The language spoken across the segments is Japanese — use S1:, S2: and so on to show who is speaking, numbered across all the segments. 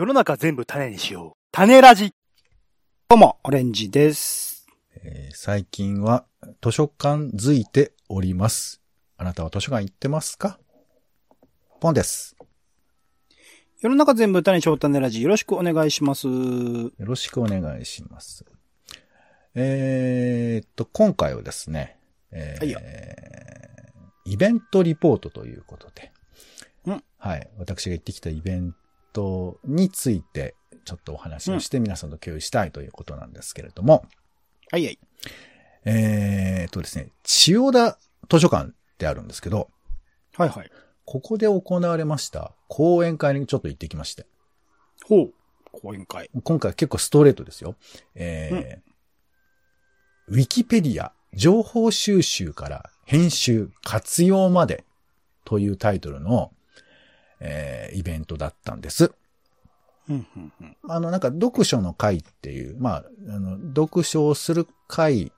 S1: 世の中全部種にしよう。種ラジ。
S2: どうも、オレンジです。
S3: えー最近は図書館づいております。あなたは図書館行ってますか？ポンです。
S2: 世の中全部種にしよう種ラジ、よろしくお願いします。
S3: よろしくお願いします。えーっと、今回はですね、えー
S2: はいよ
S3: イベントリポートということで、
S2: うん
S3: はい。私が行ってきたイベントについて、ちょっとお話をして皆さんと共有したいということなんですけれども、
S2: はいはい。
S3: えーっとですね、千代田図書館ってあるんですけど、
S2: はいはい。
S3: ここで行われました講演会にちょっと行ってきまして。
S2: ほう。講演会。
S3: 今回結構ストレートですよ。えーウィキペディア情報収集から編集活用までというタイトルの、えーイベントだったんです。あの、なんか読書の会っていう、まあ、あの、読書をする会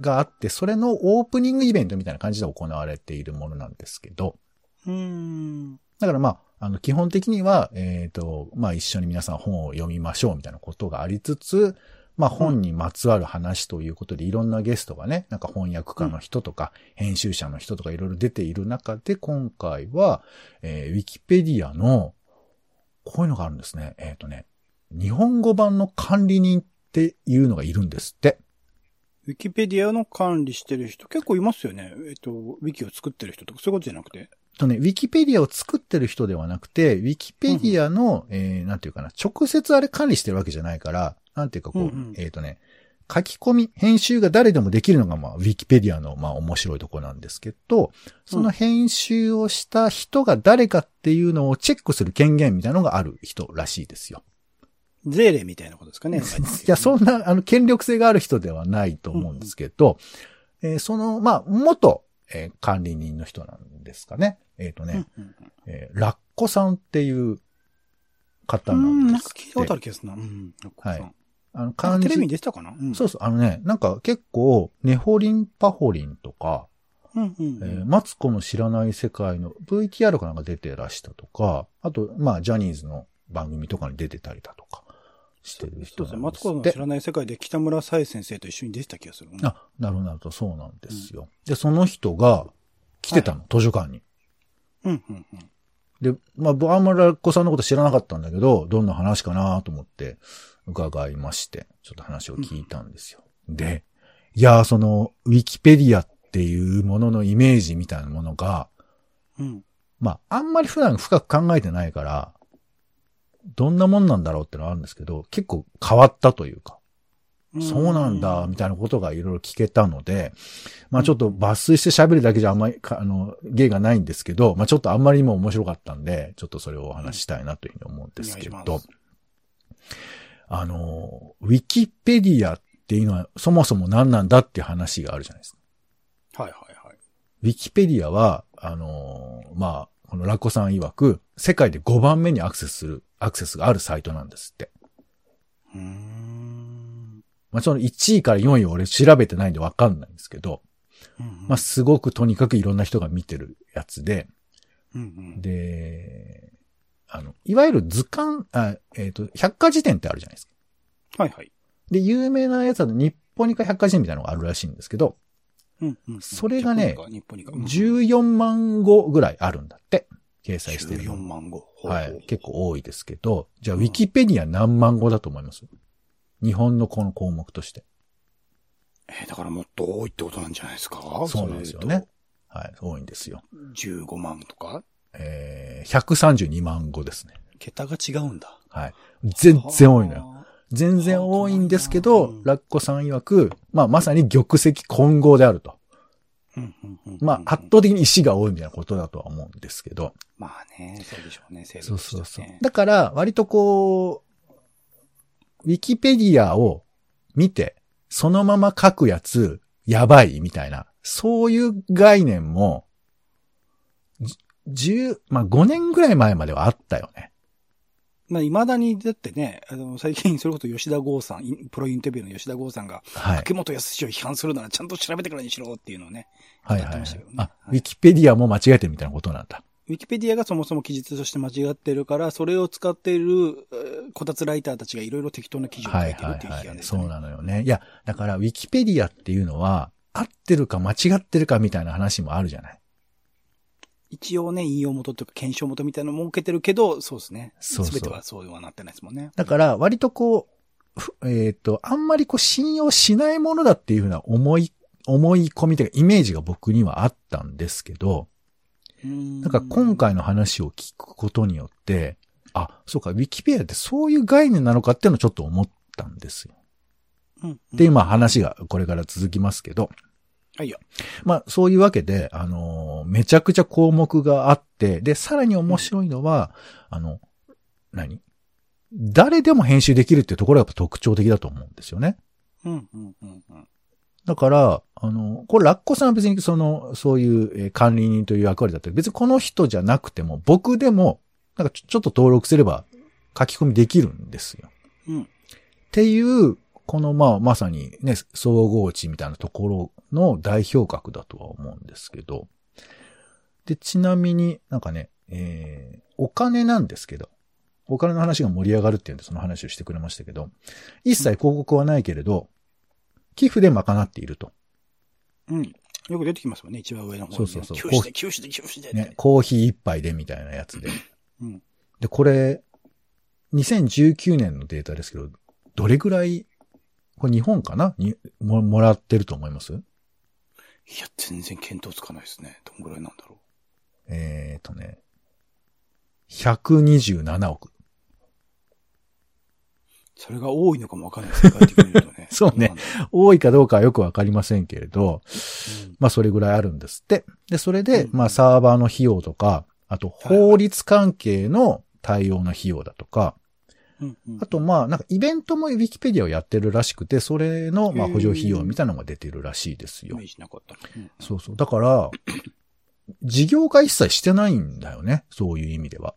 S3: があって、それのオープニングイベントみたいな感じで行われているものなんですけど、
S2: うーん。
S3: だからまあ、あの、基本的には、えっ、と、まあ一緒に皆さん本を読みましょうみたいなことがありつつ、まあ本にまつわる話ということで、いろんなゲストがね、なんか翻訳家の人とか、編集者の人とかいろいろ出ている中で、今回は、えーウィキペディアの、こういうのがあるんですね。えっ、とね、日本語版の管理人っていうのがいるんですって。
S2: ウィキペディアの管理してる人結構いますよね。えっと、ウィキを作ってる人とかそういうことじゃなくて。
S3: とね、ウィキペディアを作ってる人ではなくて、ウィキペディアの、えー、なんていうかな、直接あれ管理してるわけじゃないから、なんていうかこう、
S2: うんうん
S3: えっ、とね、書き込み、編集が誰でもできるのが、まあ、ウィキペディアの、まあ、面白いところなんですけど、その編集をした人が誰かっていうのをチェックする権限みたいなのがある人らしいですよ。
S2: 税令みたいなことですかね。
S3: いや、そんな、あの、権力性がある人ではないと思うんですけど、えーその、まあ、元、えー管理人の人なんですかね。えっ、とね、
S2: うんうん
S3: えーラッコさんっていう方
S2: う。
S3: なんんですって。
S2: なんか聞いたことある気がするな。うん。
S3: はい
S2: なん
S3: あの、
S2: か
S3: 漢字
S2: テレビに出てたかな？うん。
S3: そうそう、あのね、なんか結構、ネホリンパホリンとか、
S2: うんうんうん。
S3: えーマツコの知らない世界の VTR かなんか出てらしたとか、あと、まあ、ジャニーズの番組とかに出てたりだとか、してる人
S2: ですマツコの知。らない世界で北村沙耶先生と一緒に出てた気がする。
S3: あ、なるほど、なるほど、そうなんですよ。で、その人が来てたの、図書館に。
S2: うんうんうん。
S3: で、まあ、僕あんまりラッコさんのこと知らなかったんだけど、どんな話かなと思って伺いまして、ちょっと話を聞いたんですよ。で、いやー、その、ウィキペディアっていうもののイメージみたいなものが、
S2: うん。
S3: まあ、あんまり普段深く考えてないから、どんなもんなんだろうってのはあるんですけど、結構変わったというか、そうなんだ、みたいなことがいろいろ聞けたので、まあちょっと抜粋して喋るだけじゃあんまりか、あの、芸がないんですけど、まあちょっとあんまりにも面白かったんで、ちょっとそれをお話ししたいなというふうに思うんですけどあの、ウィキペディアっていうのはそもそも何なんだっていう話があるじゃないですか。
S2: はいはいはい。
S3: ウィキペディアは、あの、まあ、このラッコさん曰く、世界で5番目にアクセスする、アクセスがあるサイトなんですって。
S2: うーん。
S3: まあ、その1位から4位を俺調べてないんでわかんないんですけど、
S2: うん
S3: まあ、すごくとにかくいろんな人が見てるやつで、
S2: うんうん。
S3: で、あの、いわゆる図鑑、あえっ、と、百科事典ってあるじゃないですか。
S2: はいはい。
S3: で、有名なやつだと日本にか百科事典みたいなのがあるらしいんですけど、
S2: うんうん。
S3: それがね
S2: 日本にか。
S3: 14万語ぐらいあるんだって、掲載してるの
S2: 14万語。
S3: はい。結構多いですけど、じゃあ、ウィキペディア何万語だと思います？日本のこの項目として。
S2: えーだからもっと多いってことなんじゃないですか？
S3: そうなんですよね。はい。多いんですよ。
S2: それで言うと15万とか？
S3: えー、132万語ですね。
S2: 桁が違うんだ。
S3: はい。全然多いのよ。
S2: は
S3: 全然多いんですけど
S2: うん、
S3: ラッコさん曰く、まあ、まさに玉石混合であると。
S2: あ。うんうんうんうん
S3: まあ、圧倒的に石が多いみたいなことだとは思うんですけど。
S2: まあね、そうでしょうね、制度
S3: そうそうそう。だから、割とこう、ウィキペディアを見て、そのまま書くやつ、やばいみたいな、そういう概念も、じ10、まあ5年ぐらい前まではあったよね。
S2: まあ、未だに、だってね、あの、最近、それこそ吉田剛さん、プロインタビューの吉田剛さんが、
S3: はい。
S2: 竹本康を批判するならちゃんと調べてからにしろっていうのをね、
S3: はいはい
S2: やってましたけどね。
S3: あ、
S2: はい
S3: ウィキペディアも間違えてるみたいなことなんだ。
S2: ウィキペディアがそもそも記述として間違ってるから、それを使っている、えーこたつライターたちがいろいろ適当な記事を書
S3: はいい
S2: てるっていう
S3: はいはい。
S2: 批判ですね。
S3: そうなのよね。いや、だから、ウィキペディアっていうのは、合ってるか間違ってるかみたいな話もあるじゃない。
S2: 一応ね、引用元というか検証元みたいなのを設けてるけど、そうですね。
S3: そうそう
S2: すべてはそうはなってないですもんね。
S3: だから、割とこう、ふえっ、と、あんまりこう信用しないものだっていうふうな思い、思い込みというかイメージが僕にはあったんですけど、
S2: な
S3: なんか今回の話を聞くことによって、あ、そうか、ウィキペアってそういう概念なのかっていうのをちょっと思ったんですよ。
S2: うん、
S3: で、今話がこれから続きますけど、
S2: はいよ。
S3: まあそういうわけで、あのーめちゃくちゃ項目があって、で、さらに面白いのは、あの、何？誰でも編集できるっていうところがやっぱ特徴的だと思うんですよね。
S2: うん、うん、うん、うん。
S3: だから、あの、これラッコさんは別にその、そういうえー管理人という役割だったり、別にこの人じゃなくても、僕でも、なんかちょちょっと登録すれば書き込みできるんですよ。
S2: うん。
S3: っていう、このまあ、まさにね、総合値みたいなところの代表格だとは思うんですけど。で、ちなみになんかね、えー、お金なんですけど、お金の話が盛り上がるっていうんでその話をしてくれましたけど、一切広告はないけれど、寄付で賄っていると。
S2: うん。よく出てきますもんね、一番上の方に、ね。
S3: そうそうそう
S2: 休止で、休止で、休止で。
S3: ね、コーヒー一杯でみたいなやつで。
S2: うん。
S3: で、これ、2019年のデータですけど、どれぐらい、これ日本かな？にも、もらってると思います？
S2: いや、全然見当つかないですね。どんぐらいなんだろ
S3: えーとね、127億。。
S2: う。それが多いのかもわかんないです。ね
S3: そうね多いかどうかはよくわかりませんけれど、
S2: う。うん
S3: まあそれぐらいあるんですって。で、それで、
S2: うん
S3: まあサーバーの費用とか、あと法律関係の対応の費用だとか、
S2: うんうん
S3: あとまあなんかイベントもウィキペディアをやってるらしくて、それのまあ補助費用みたいなのが出てるらしいですよ
S2: なかった。うん
S3: そうそう。だから、事業化一切してないんだよね。そういう意味では。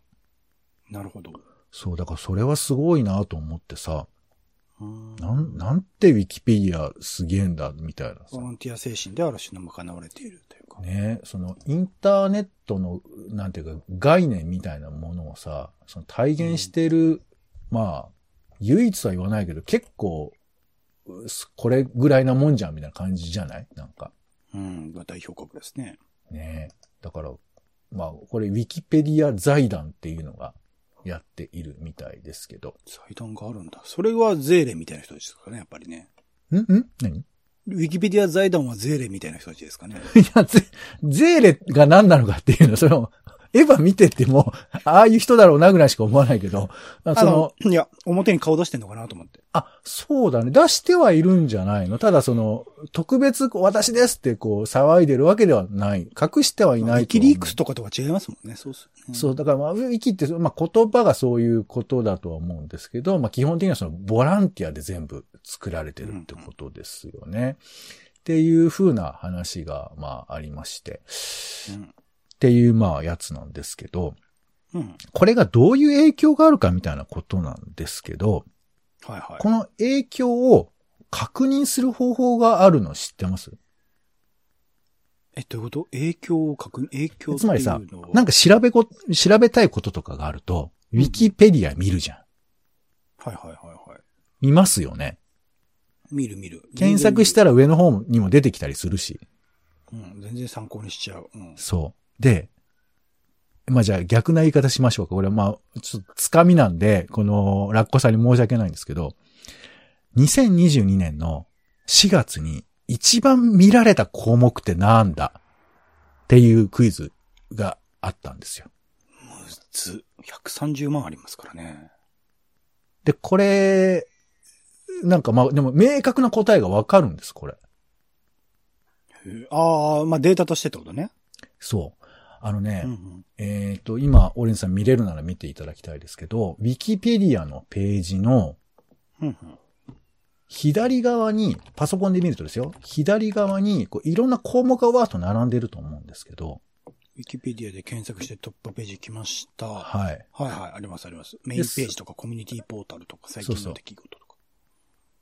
S2: なるほど。
S3: そう、だからそれはすごいなと思ってさ、
S2: うん
S3: なん、なんてウィキペディアすげえんだ、みたいなさ
S2: ボ。ランティア精神である種の賄われているというか。
S3: ねそのインターネットの、なんていうか、概念みたいなものをさ、その体現してる、まあ、唯一とは言わないけど、結構、これぐらいなもんじゃん、みたいな感じじゃない？なんか。
S2: うん、代表格ですね。
S3: ねだから、まあ、これ、ウィキペディア財団っていうのがやっているみたいですけど。
S2: 財団があるんだ。それはゼーレみたいな人ですかね、やっぱりね。
S3: ん？ん？何？い
S2: ウィキペディア財団はゼーレみたいな人たちですかね。
S3: や、ゼ、ゼーレが何なのかっていうのは、その、エヴァ見てても、ああいう人だろうなぐらいしか思わないけど、あそ
S2: あ
S3: の
S2: の、いや、表に顔出してんのかなと思って。
S3: あ、そうだね。出してはいるんじゃないの？ただその、特別私ですってこう騒いでるわけではない。隠してはい
S2: ウ
S3: ないと思う。
S2: ィキリークスとかとは違いますもんね、そうっすよね。
S3: そう、だからまあ、ウィキって、まあ言葉がそういうことだとは思うんですけど、まあ基本的にはそのボランティアで全部作られてるってことですよね。っていう風な話が、まあありまして。
S2: うん。
S3: っていうまあやつなんですけど、
S2: うん。
S3: これがどういう影響があるかみたいなことなんですけど、
S2: はいはい。
S3: この影響を確認する方法があるの知ってます？
S2: え、どういうこと？影響を確認、影響
S3: つまりさ、なんか調べこ、調べたいこととかがあると、ウィキペディア見るじゃん。
S2: はいはいはいはい。
S3: 見ますよね。
S2: 見る見る。
S3: 検索したら上の方にも出てきたりするし。
S2: うん、全然参考にしちゃう。うん。
S3: そう。で、まあじゃあ逆な言い方しましょうか。これはまあ、ちょっとつかみなんで、このラッコさんに申し訳ないんですけど、2022年の4月に一番見られた項目ってなんだ？っていうクイズがあったんですよ。
S2: むず。130万ありますからね。
S3: で、これ、なんかまあ、でも明確な答えがわかるんです、これ。
S2: ああ、まあデータとしてってことね。
S3: そう。あのね、
S2: うんうん。
S3: えっ、と、今、オレンジさん見れるなら見ていただきたいですけど、ウィキペディアのページの。左側に、パソコンで見るとですよ、左側にこういろんな項目がわーっと並んでると思うんですけど、
S2: ウィキペディアで検索してトップページ来ました。は
S3: はい。
S2: いはい、ありますあります。メインページとかコミュニティポータルとか最近
S3: そうそう
S2: の出来事とか。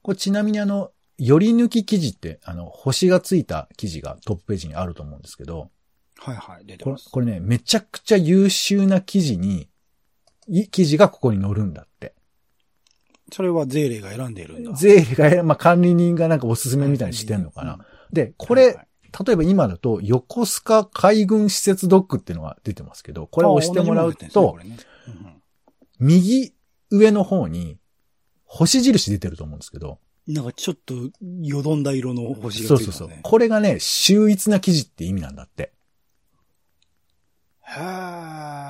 S3: これちなみにあの、より抜き記事って、あの、星がついた記事がトップページにあると思うんですけど、
S2: はいはい、出て
S3: これ
S2: ます。
S3: これね、めちゃくちゃ優秀な記事に、い記事がここに載るんだって。
S2: それは税理が選んでいるんだ。
S3: 税理が、まあ、管理人がなんかおすすめみたいにしてんのかな。で、これ、
S2: はいはい
S3: 例えば今だと、横須賀海軍施設ドックっていうのが出てますけど、これを押してもらうと、右上の方に、星印出てると思うんですけど、
S2: うんなんかちょっと、よどんだ色の星が
S3: そうそうそう
S2: ついてますね。。
S3: これがね、秀逸な記事って意味なんだって。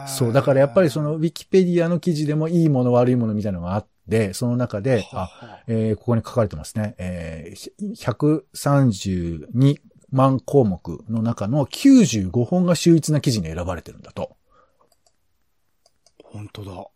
S3: そう、だからやっぱりその、ウィキペディアの記事でもいいもの悪いものみたいなのがあって、その中で、あ、
S2: は
S3: えーここに書かれてますね。えー、132万項目の中の95本が秀逸な記事に選ばれてるんだと。
S2: 本当だ。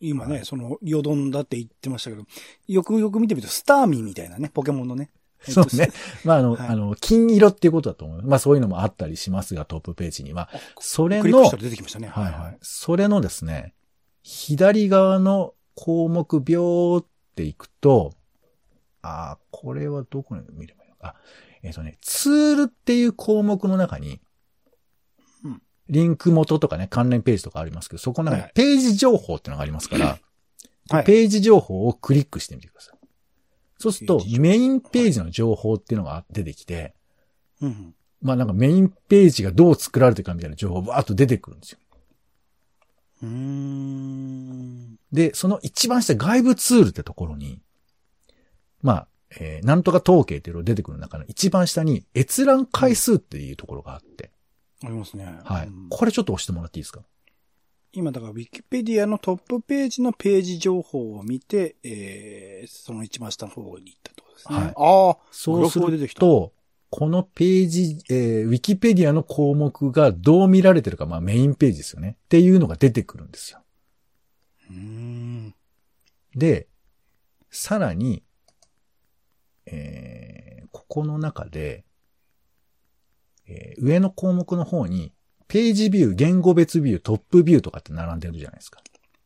S2: 今ね、その、よどんだって言ってましたけど、よくよく見てみると、スターミーみたいなね、ポケモンのね。えっと
S3: そうね。。まあ、あの、
S2: はい
S3: あの、金色っていうことだと思う。まあ、そういうのもあったりしますが、トップページには。それの、
S2: 出てきましたね。
S3: はいはい。それのですね、左側の項目秒っていくと、あーこれはどこに見ればいいのか。あ、えっ、とね、ツールっていう項目の中に
S2: うん、
S3: リンク元とかね、関連ページとかありますけど、そこの中
S2: はい
S3: にページ情報っていうのがありますから、
S2: はい
S3: ページ情報をクリックしてみてください。そうするとメインページの情報っていうのが出てきて、
S2: うんうん。
S3: まあなんかメインページがどう作られてるかみたいな情報がわーっと出てくるんですよ。で、その一番下外部ツールってところに、まあ、えーなんとか統計っていうのが出てくる中の一番下に閲覧回数っていうところがあって、
S2: ありますね。
S3: はい
S2: うん。
S3: これちょっと押してもらっていいですか？
S2: 今、だから、ウィキペディアのトップページのページ情報を見て、えー、その一番下の方に行ったってことですね。
S3: はい
S2: ああ、
S3: そうすると、このページ、えー、ウィキペディアの項目がどう見られてるか、まあメインページですよね。っていうのが出てくるんですよ。
S2: うーん。
S3: で、さらに、えー、ここの中で、えー上の項目の方に、ページビュー、言語別ビュー、トップビューとかって並んでるじゃないですか。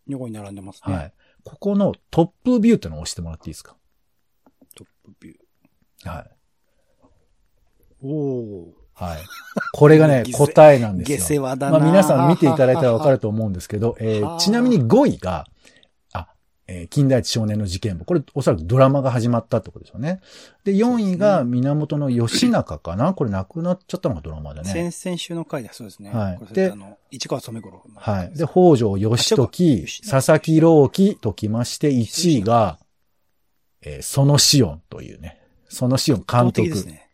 S2: 横に並んでますね。
S3: はい。ここのトップビューってのを押してもらっていいですか？
S2: トップビュー。
S3: はい。
S2: おお。
S3: はい。これがね、答えなんですよ。
S2: 下世話だな
S3: まあ皆さん見ていただいたらわかると思うんですけど、えー
S2: はあ
S3: ちなみに5位が、あ、えー近代一少年の事件簿。これおそらくドラマが始まったってことですよね。で、4位が源義仲かな？これ亡くなっちゃったのがドラマだね。
S2: 先々週の回だそうですね。
S3: はいで
S2: あの、市川染五郎の
S3: はい。で、北条義時、佐々木朗希ときまして、1位が、えーそのシオンというね、そのシオン監
S2: 圧倒的です
S3: 督
S2: ね。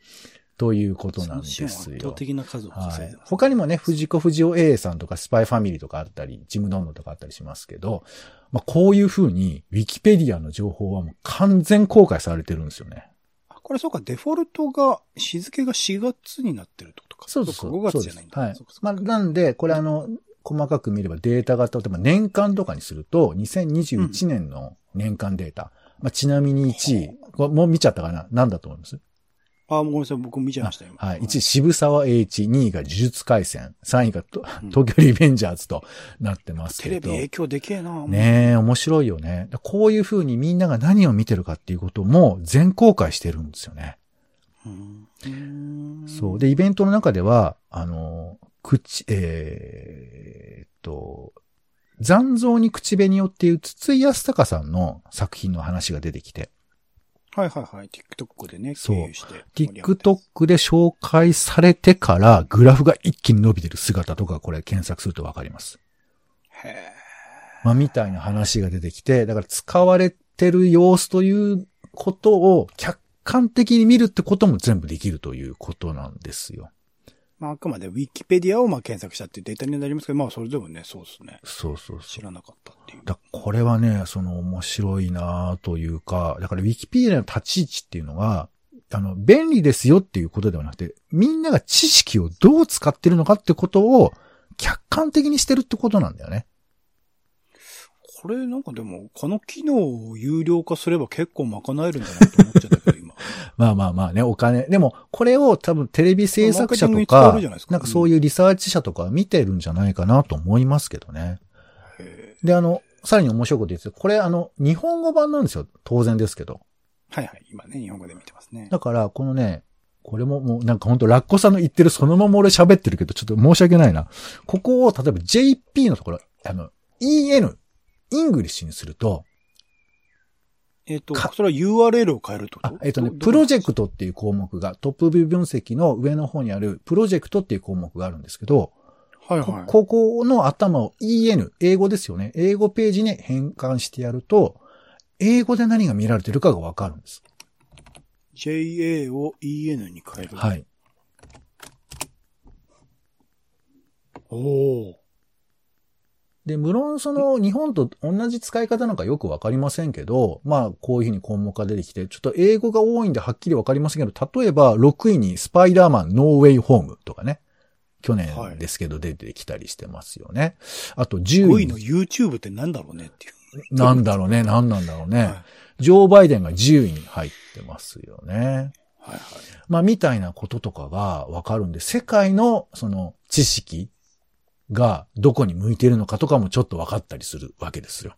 S3: ということなんですよ。
S2: 圧倒的な数を
S3: はい
S2: 稼いでま。す。
S3: 他にもね、藤子不二雄 A さんとかスパイファミリーとかあったり、ジムドンノとかあったりしますけど、まあ、こういう風に、ウィキペディアの情報はもう完全公開されてるんですよね。
S2: あこれそうか、デフォルトが、日付が4月になってるってことか。
S3: そうそうそう。
S2: 5月じゃないんだ。
S3: はいまあ、
S2: か
S3: なんで、これあの、細かく見ればデータが、例えば年間とかにすると、2021年の年間データ。まあ、ちなみに1位、これもう見ちゃったかな？何だと思います？
S2: あ、ごめんなさい、僕見ちゃいましたよ。今
S3: はい。1位、渋沢栄一、2位が呪術回戦、3位がと
S2: うん
S3: 東京リベンジャーズとなってます
S2: テ
S3: けど。
S2: レビ影響でけえな。
S3: ねえ、面白いよね。こういう風にみんなが何を見てるかっていうことも全公開してるんですよね。
S2: うん
S3: そう。で、イベントの中では、あの、口、えーっと、残像に口紅をっていう筒井康隆さんの作品の話が出てきて、
S2: はいはいはい。TikTok でね、
S3: そう。TikTok で紹介されてからグラフが一気に伸びてる姿とかこれ検索するとわかります。
S2: へえ。
S3: まあ、みたいな話が出てきて、だから使われてる様子ということを客観的に見るってことも全部できるということなんですよ。
S2: まあ、あくまで Wikipedia をまあ検索したっていうデータになりますけど、まあ、それでもね、そうですね。
S3: そうそうそう
S2: 知。らなかったっていう。
S3: だこれはね、その面白いなというか、だからウィキペディアの立ち位置っていうのは、あの、便利ですよっていうことではなくて、みんなが知識をどう使ってるのかってことを客観的にしてるってことなんだよね。
S2: これなんかでも、この機能を有料化すれば結構賄えるんだなと思っちゃ。
S3: まあまあまあね、お金。でも、これを多分テレビ制作者と
S2: か
S3: なんかそういうリサーチ者とかは見てるんじゃないかなと思いますけどね。
S2: へ
S3: で、あの、さらに面白いこと言ってこれあの、日本語版なんですよ。当然ですけど。
S2: はいはい。今ね、日本語で見てますね。
S3: だから、このね、これももうなんかほんとラッコさんの言ってるそのまま俺喋ってるけど、ちょっと申し訳ないな。ここを例えば JP のところ、あの、EN、イングリッシュにすると、
S2: えっ、と、
S3: か
S2: それは URL を変えるってこと？
S3: あ、えっ、とね、
S2: ど
S3: プロジェクトっていう項目が、トップビュー分析の上の方にあるプロジェクトっていう項目があるんですけど、こ
S2: はいはい。
S3: ここの頭を EN、英語ですよね。英語ページに変換してやると、英語で何が見られてるかがわかるんです。
S2: JA を EN に変える。い。
S3: はい。
S2: おお。
S3: で、無論その日本と同じ使い方なんかよくわかりませんけど、まあこういうふうに項目が出てきて、ちょっと英語が多いんではっきりわかりませんけど、例えば6位にスパイダーマンノーウェイホームとかね。去年ですけど出てきたりしてますよね。あと10
S2: 5
S3: 位
S2: 位の YouTube ってなんだろうねっていう。
S3: なんだろうね、なんなんだろうね。
S2: はい
S3: ジョー・バイデンが10位に入ってますよね。
S2: はいはい。
S3: まあ、みたいなこととかがわかるんで、世界のその知識がどこに向いているのかとかもちょっと分かったりするわけですよ。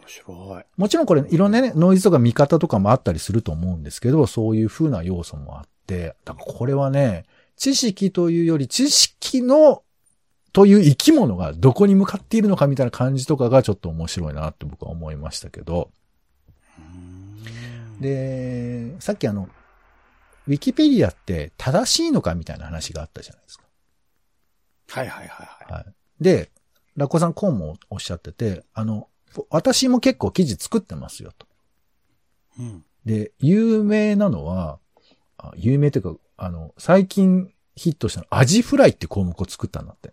S2: 面白い。
S3: もちろんこれいろんなね、ノイズとか見方とかもあったりすると思うんですけど、そういう風な要素もあって、だからこれはね、知識というより知識のという生き物がどこに向かっているのかみたいな感じとかがちょっと面白いなって僕は思いましたけど、で、さっきあの、ウィキペディアって正しいのかみたいな話があったじゃないですか。
S2: はいはいはいはい。
S3: はい。で、ラッコさんこうもおっしゃってて、あの、私も結構記事作ってますよと。
S2: うん。
S3: で、有名なのは、あ有名というか、あの、最近ヒットしたの、アジフライって項目を作ったんだって。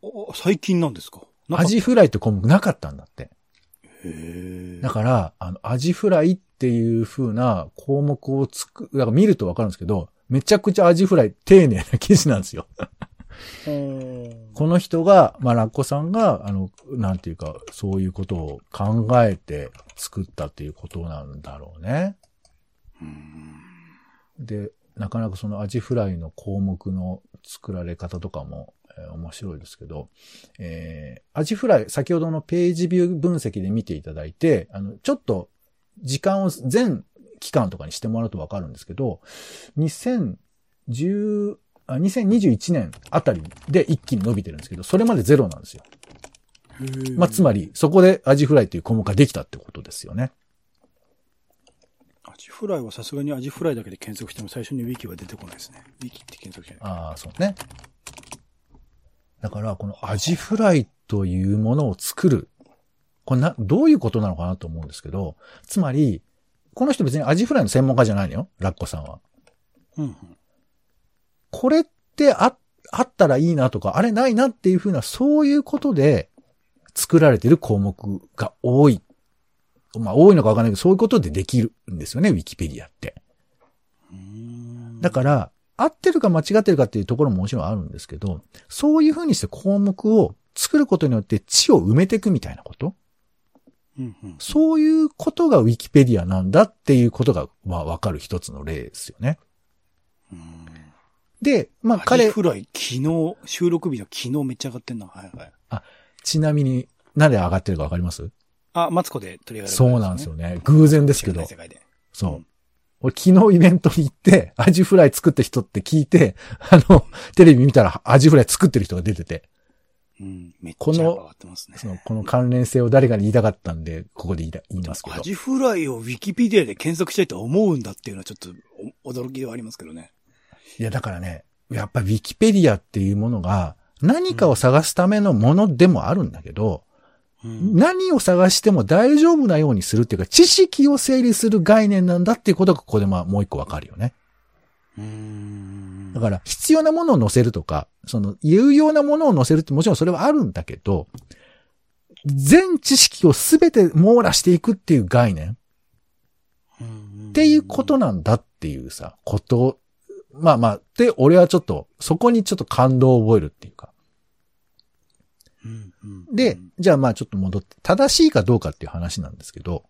S2: お最近なんですか？
S3: アジフライって項目なかったんだって。
S2: へえ。
S3: だから、あの、アジフライっていう風な項目をつく、だから見るとわかるんですけど、めちゃくちゃアジフライ丁寧な記事なんですよ。この人が、まあ、ラッコさんが、あの、なんていうか、そういうことを考えて作ったっていうことなんだろうね。
S2: うん
S3: で、なかなかそのアジフライの項目の作られ方とかも、えー面白いですけど、えーアジフライ、先ほどのページビュー分析で見ていただいて、あの、ちょっと時間を全期間とかにしてもらうとわかるんですけど、2010あ、2021年あたりで一気に伸びてるんですけど、それまでゼロなんですよ。まあ、つまり、そこでアジフライっていう項目ができたってことですよね。
S2: アジフライはさすがにアジフライだけで検索しても最初にウィキは出てこないですね。ウィキって検索しない。
S3: ああ、そうね。だから、このアジフライというものを作る。これな、どういうことなのかなと思うんですけど、つまり、この人別にアジフライの専門家じゃないのよ。ラッコさんは。
S2: うんうん。
S3: これってあ、あったらいいなとか、あれないなっていうふうな、そういうことで作られてる項目が多い。まあ、多いのかわかんないけど、そういうことでできるんですよね、ウィキペディアって。だから、合ってるか間違ってるかっていうところももちろんあるんですけど、そういうふうにして項目を作ることによって地を埋めていくみたいなこと
S2: うんうん。
S3: そういうことがウィキペディアなんだっていうことが、まあわかる一つの例ですよね。
S2: うん
S3: で、まあ
S2: アジ
S3: 彼、
S2: フライ、昨日、収録日の昨日めっちゃ上がってんな。はいはい。
S3: ちなみに、なんで上がってるかわかります？
S2: あ、マツコで取り上げられた
S3: そうなんですよね。偶然ですけど。
S2: 世界で。
S3: そう。
S2: うん
S3: 俺昨日イベントに行って、アジフライ作った人って聞いて、あの、テレビ見たらアジフライ作ってる人が出てて、
S2: うん。めっちゃ
S3: この
S2: 上がってますね。
S3: その、この関連性を誰かに言いたかったんで、ここで言いいますけど
S2: ア。ジフライをウィキペディアで検索したいと思うんだっていうのはちょっとお驚きではありますけどね。
S3: いや、だからね、やっぱウィキペディアっていうものが何かを探すためのものでもあるんだけど、
S2: うん。
S3: 何を探しても大丈夫なようにするっていうか、知識を整理する概念なんだっていうことがここでまあもう一個わかるよね。
S2: うーん
S3: だから必要なものを載せるとか、その有用なものを載せるってもちろんそれはあるんだけど、全知識をすべて網羅していくっていう概念
S2: っ
S3: っていうことなんだっていうさ、こと、まあまあ、で、俺はちょっと、そこにちょっと感動を覚えるっていうか。で、じゃあまあちょっと戻って、正しいかどうかっていう話なんですけど、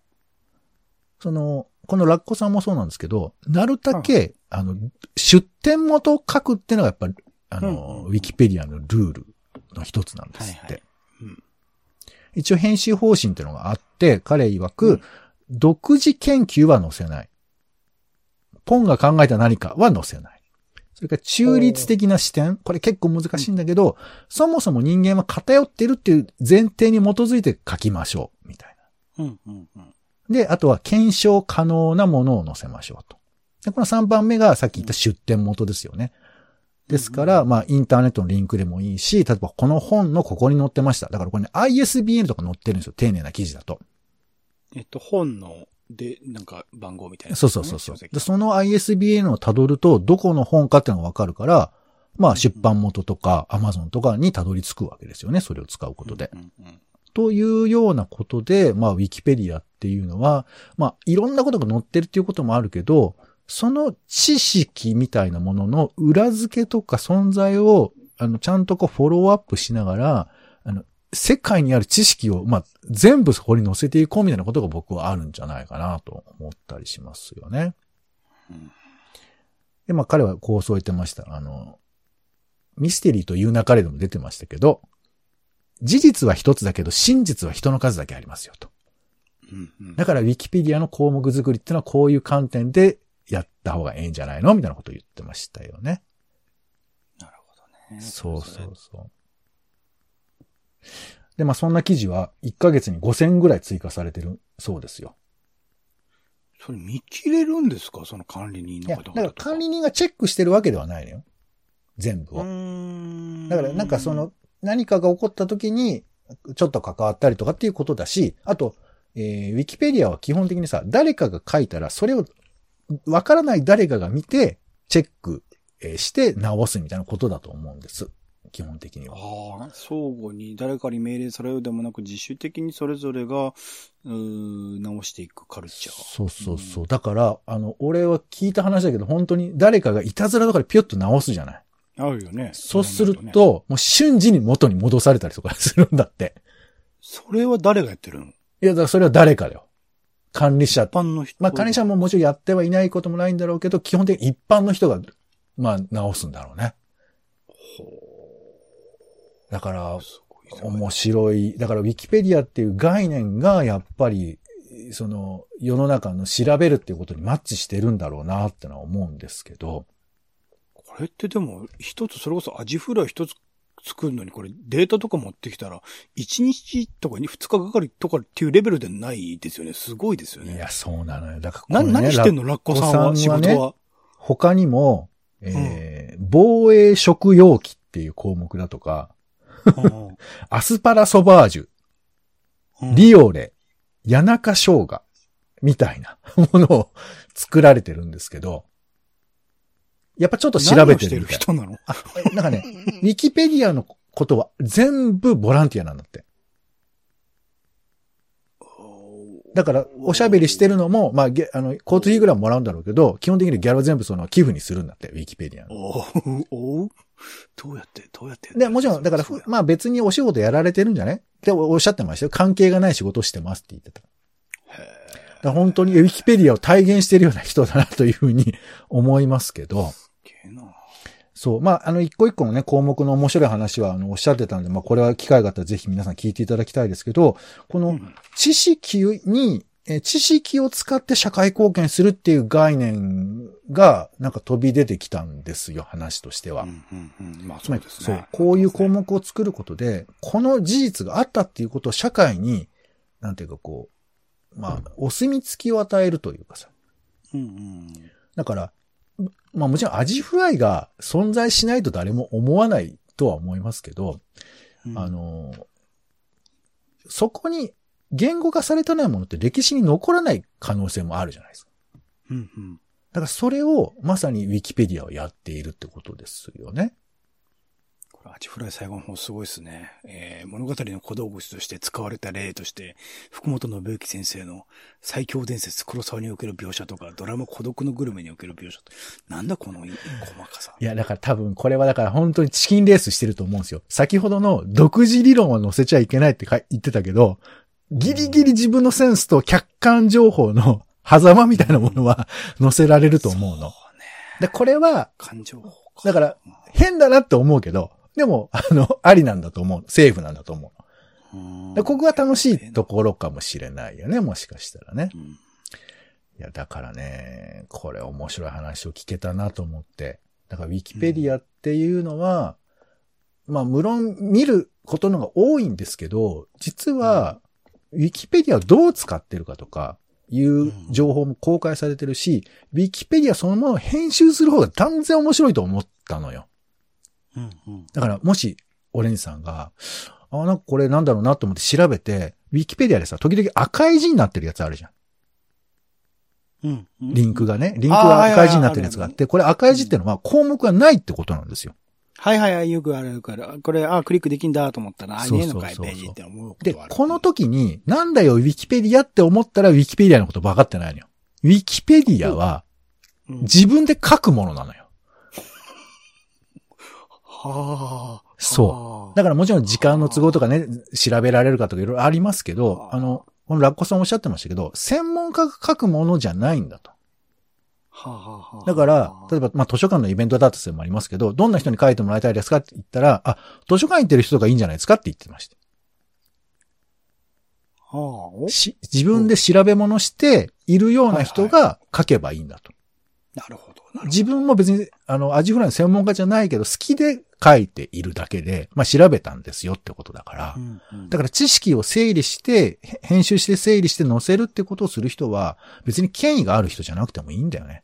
S3: その、このラッコさんもそうなんですけど、なるだけ、あの、出典元を書くっていうのがやっぱり、あの、ウィキペディアのルールの一つなんですって。一応編集方針っていうのがあって、彼曰く、
S2: うん
S3: 独自研究は載せない。ポンが考えた何かは載せない。それから中立的な視点。これ結構難しいんだけど、そもそも人間は偏ってるっていう前提に基づいて書きましょう。みたい
S2: うんうんうん。
S3: な。で、あとは検証可能なものを載せましょうと。で、この3番目がさっき言った出典元ですよね。ですから、まあ、インターネットのリンクでもいいし、例えばこの本のここに載ってました。だからこれね、ISBN とか載ってるんですよ。丁寧な記事だと。
S2: えっと、本の、で、なんか番号みたいな、
S3: そうそうそうそう。で、その ISBN を辿ると、どこの本かっていうのがわかるから、まあ、出版元とか Amazon とかに辿り着くわけですよね。それを使うことで。
S2: うんうん
S3: というようなことで、まあ、ウィキペディアっていうのは、まあ、いろんなことが載ってるっていうこともあるけど、その知識みたいなものの裏付けとか存在を、あの、ちゃんとこうフォローアップしながら、あの、世界にある知識を、まあ、全部そこに載せていこうみたいなことが僕はあるんじゃないかなと思ったりしますよね。で、まあ彼はこうそう言ってました。あの、ミステリーという流れでも出てましたけど、事実は一つだけど、真実は人の数だけありますよと。だから、ウィキペディアの項目作りっていうのはこういう観点でやった方がいいんじゃないのみたいなことを言ってましたよね。
S2: なるほどね。
S3: そうそうそう。で、まあそんな記事は1ヶ月に5000ぐらい追加されてるそうですよ。
S2: それ見切れるんですか？その管理人の方々
S3: だから管理人がチェックしてるわけではないのよ。全部を。
S2: 人
S3: だからなんかその、何かが起こった時に、ちょっと関わったりとかっていうことだし、あと、えー、ウィキペディアは基本的にさ、誰かが書いたら、それを、わからない誰かが見て、チェックえーして直すみたいなことだと思うんです。基本的には。
S2: ああ、相互に誰かに命令されるでもなく自主的にそれぞれが、うー直していくカルチャー。
S3: そうそうそう。だから、あの、俺は聞いた話だけど、本当に誰かがいたずらとかでピュッと直すじゃない。
S2: あるよね。
S3: そうする
S2: そうなね、
S3: と、もう瞬時に元に戻されたりとかするんだって。
S2: それは誰がやってるの？
S3: いや、だからそれは誰かだよ。管理者
S2: 一般の人。
S3: まあ、管理者ももちろんやってはいないこともないんだろうけど、基本的に一般の人が、まあ、直すんだろうね。だから、面白い。だから、ウィキペディアっていう概念が、やっぱり、その、世の中の調べるっていうことにマッチしてるんだろうなってのは思うんですけど、
S2: これってでも、一つ、それこそアジフライ一つ作るのに、これデータとか持ってきたら、1日とかに2日がかりとかっていうレベルでないですよね。すごいですよね。
S3: いや、そうなのよ。だからね、
S2: 何してんの？ラッコさんは、
S3: んはね
S2: 事は？
S3: 他にも、えー防衛食容器っていう項目だとか、
S2: うん
S3: アスパラソバージュ、
S2: うん
S3: リオレ、谷中生姜、みたいなものを作られてるんですけど、やっぱちょっと調べ
S2: て
S3: てるみたい。
S2: る人なの？
S3: あ、なんかね、ウィキペディアのことは全部ボランティアなんだって。だから、おしゃべりしてるのも、まあ、げあの、交通費ぐらいはもらうんだろうけど、基本的にギャラは全部その寄付にするんだって、ウィキペディアの。
S2: おうおうどうやって、どうやって
S3: で、もちろん、だから、ふまあ別にお仕事やられてるんじゃね？っておっしゃってましたよ。関係がない仕事をしてますって言ってた。本当にウィキペディアを体現してるような人だなというふうに 思いますけど。そう。まあ、あの、一個一個のね、項目の面白い話は、あの、おっしゃってたんで、まあ、これは機会があったらぜひ皆さん聞いていただきたいですけど、この
S2: うん
S3: 知識に、え知識を使って社会貢献するっていう概念が、なんか飛び出てきたんですよ、話としては。
S2: うんうんうん。まあそうですね。
S3: こういう項目を作ることで、この事実があったっていうことを社会に、なんていうかこう、まあ、お墨付きを与えるというかさ。
S2: うんうん。
S3: だから、まあもちろんアジフライが存在しないと誰も思わないとは思いますけど、
S2: うん
S3: あ、の、そこに言語化されてないものって歴史に残らない可能性もあるじゃないですか。
S2: うんうん。
S3: だからそれをまさにウィキペディアはやっているってことですよね。
S2: これ、アジフライ最後の方すごいですね。えー、物語の小道具として使われた例として、福本信之先生の最強伝説黒沢における描写とか、ドラマ孤独のグルメにおける描写となんだこの細かさ。
S3: いや、だから多分これはだから本当にチキンレースしてると思うんですよ。先ほどの独自理論を載せちゃいけないってか言ってたけど、ギリギリ自分のセンスと客観情報の 狭間みたいなものは 載せられると思うの。
S2: そうね。
S3: で、これは
S2: 感情か。
S3: だから、変だなって思うけど、でも、あの、ありなんだと思う。セーフなんだと思う。
S2: うん
S3: でここが楽しいところかもしれないよね、もしかしたらね。
S2: うん
S3: いや、だからね、これ面白い話を聞けたなと思って。だから、ウィキペディアっていうのは、まあ、無論見ることのが多いんですけど、実は、ウィキペディアをどう使ってるかとか、いう情報も公開されてるし、ウィキペディアそのものを編集する方が断然面白いと思ったのよ。
S2: うんうん。
S3: だから、もし、オレンジさんが、あ、なんかこれなんだろうなと思って調べて、ウィキペディアでさ、時々赤い字になってるやつあるじゃん。
S2: うんうん。
S3: リンクがね。リンクが赤い字になってるやつがあって、これ赤い字ってのは項目がないってことなんですよ。
S2: はいはいはい、よくあるから、これ、あ、クリックできんだと思ったら、あ、ねえのかい、ページって思うこと
S3: で
S2: はあ、る。
S3: この時に、なんだよ、ウィキペディアって思ったら、ウィキペディアのこと分かってないのよ。ウィキペディアは、
S2: うん、
S3: 自分で書くものなのよ。
S2: はあ。
S3: そう。だからもちろん時間の都合とかね、調べられるかとかいろいろありますけど、あの、このラッコさんおっしゃってましたけど、専門家が書くものじゃないんだと。
S2: はあ、
S3: だから、例えば、まあ、図書館のイベントだとするのもありますけど、どんな人に書いてもらいたいですかって言ったら、あ、図書館行ってる人がいいんじゃないですかって言ってました。
S2: はあ、お？
S3: し、自分で調べ物しているような人が書けばいいんだと。
S2: なるほど。なるほど
S3: 自分も別に、あの、アジフライの専門家じゃないけど、好きで書いているだけで、まあ、調べたんですよってことだから。
S2: うんうん
S3: だから知識を整理して、へ編集して整理して載せるってことをする人は、別に権威がある人じゃなくてもいいんだよね。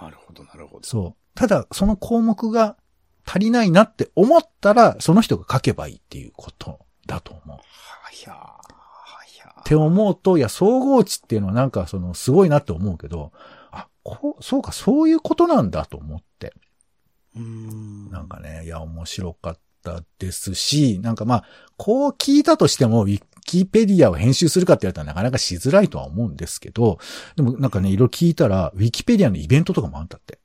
S2: なるほど、なるほど。
S3: そう。ただ、その項目が足りないなって思ったら、その人が書けばいいっていうことだと思う。
S2: はやー、はやー
S3: って思うと、いや、総合値っていうのはなんかその、すごいなって思うけど、あ、こう、そうか、そういうことなんだと思って。
S2: うーん。
S3: なんかね、いや、面白かったですし、なんかまあ、こう聞いたとしても、ウィキペディアを編集するかって言われたらなかなかしづらいとは思うんですけど、でもなんかね、いろいろ聞いたら、ウィキペディアのイベントとかもあったって。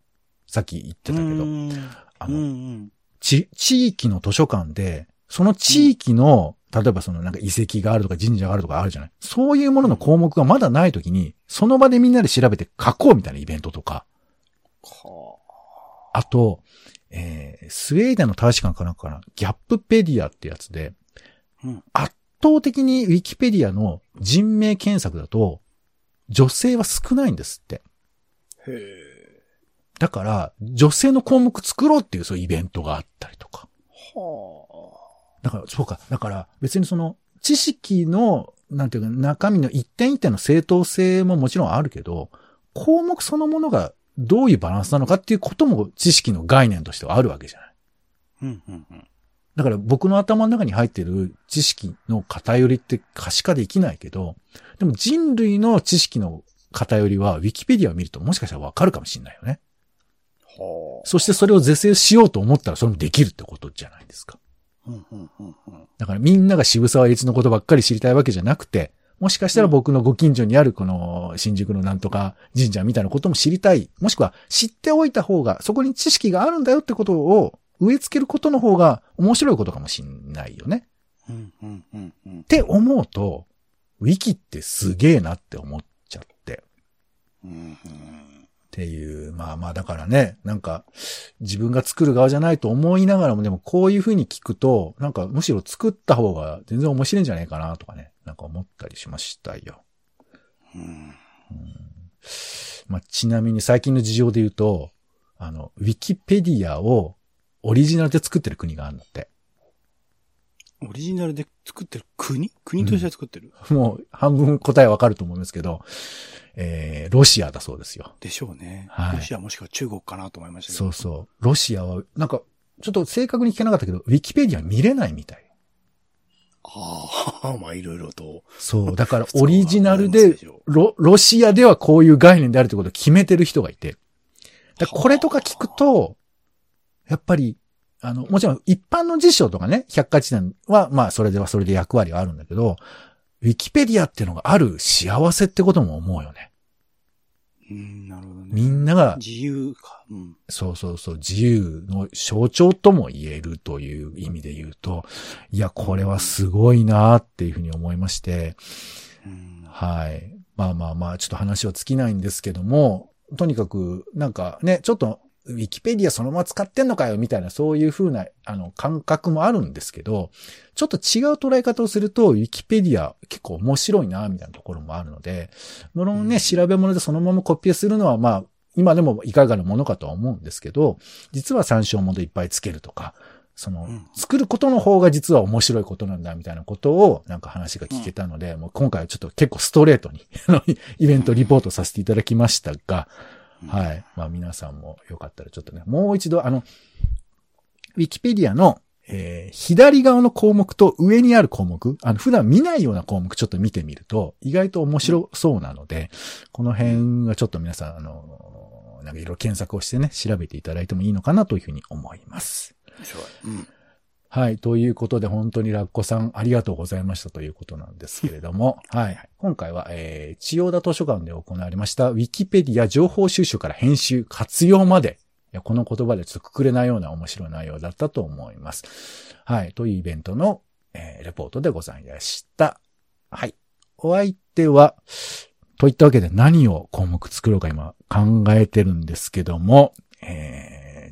S3: さっき言ってたけど、あの、
S2: うんうん。
S3: ち、地域の図書館で、その地域の、例えばそのなんか遺跡があるとか神社があるとかあるじゃない？そういうものの項目がまだないときに、その場でみんなで調べて書こうみたいなイベントとか、
S2: は
S3: あと、えー、スウェーデンの大使館かなんかかな、ギャップペディアってやつで、
S2: うん
S3: 圧倒的にウィキペディアの人名検索だと、女性は少ないんですって。
S2: あ。へえ。
S3: だから、女性の項目作ろうっていうそういうイベントがあったりとか。
S2: は
S3: だから、そうか。だから、別にその、知識の、なんていうか、中身の一点一点の正当性ももちろんあるけど、項目そのものがどういうバランスなのかっていうことも知識の概念としてはあるわけじゃない。
S2: あ。うんうんうん。
S3: だから僕の頭の中に入ってる知識の偏りって可視化できないけど、でも人類の知識の偏りは、ウィキペディアを見るともしかしたらわかるかもしれないよね。
S2: はあ。
S3: そしてそれを是正しようと思ったらそれもできるってことじゃないですか。だからみんなが渋沢栄一のことばっかり知りたいわけじゃなくて、もしかしたら僕のご近所にあるこの新宿のなんとか神社みたいなことも知りたい。もしくは知っておいた方が、そこに知識があるんだよってことを植え付けることの方が面白いことかもしんないよね。っ。て思うと、ウィキってすげえなって思っちゃって。
S2: うんうん
S3: っていう、まあまあだからね、なんか自分が作る側じゃないと思いながらもでもこういう風に聞くと、なんかむしろ作った方が全然面白いんじゃないかなとかね、なんか思ったりしましたよ。
S2: うん。
S3: まあちなみに最近の事情で言うと、あの、ウィキペディアをオリジナルで作ってる国があるんだって。
S2: オリジナルで作ってる国？国として作ってる、
S3: もう半分答えわかると思うんですけど、えー、ロシアだそうですよ。
S2: でしょうね。
S3: はい
S2: ロシアもしくは中国かなと思いましたけど。
S3: そうそう。ロシアは、なんか、ちょっと正確に聞けなかったけど、ウィキペディア見れないみたい。
S2: ああ、まあいろいろと。
S3: そう。だからオリジナルでロ、ロシアではこういう概念であるってことを決めてる人がいて。だこれとか聞くと、やっぱり、あの、もちろん一般の辞書とかね、百科事典は、まあそれではそれで役割はあるんだけど、ウィキペディアっていうのがある幸せってことも思うよね。
S2: うん、なるほどね。
S3: みんなが、
S2: 自由か。うん。
S3: そうそうそう、自由の象徴とも言えるという意味で言うと、いや、これはすごいなっていうふうに思いまして、
S2: うん
S3: はい。まあまあまあ、ちょっと話は尽きないんですけども、とにかく、なんかね、ちょっとウィキペディアそのまま使ってんのかよみたいなそういう風なあの感覚もあるんですけど、ちょっと違う捉え方をすると、ウィキペディア結構面白いな、みたいなところもあるので、もろん。ね、調べ物でそのままコピペするのはまあ、今でもいかがなものかとは思うんですけど、実は参照元いっぱいつけるとか、その、作ることの方が実は面白いことなんだみたいなことをなんか話が聞けたので、もう今回はちょっと結構ストレートにイベントリポートさせていただきましたが、はい。まあ皆さんもよかったらちょっとね、もう一度あの、ウィキペディアの、えー、左側の項目と上にある項目、あの、普段見ないような項目ちょっと見てみると、意外と面白そうなので、この辺はちょっと皆さん、あの、なんかいろいろ検索をしてね、調べていただいてもいいのかなというふうに思います。
S2: うん。
S3: はい。ということで、本当にラッコさんありがとうございましたということなんですけれども、はい。今回は、えー、千代田図書館で行われました、ウィキペディア情報収集から編集、活用まで、この言葉でちょっとくくれないような面白い内容だったと思います。はい。というイベントの、えー、レポートでございました。はい。お相手は、といったわけで何を項目作ろうか今考えてるんですけども、えー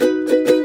S4: Thank you.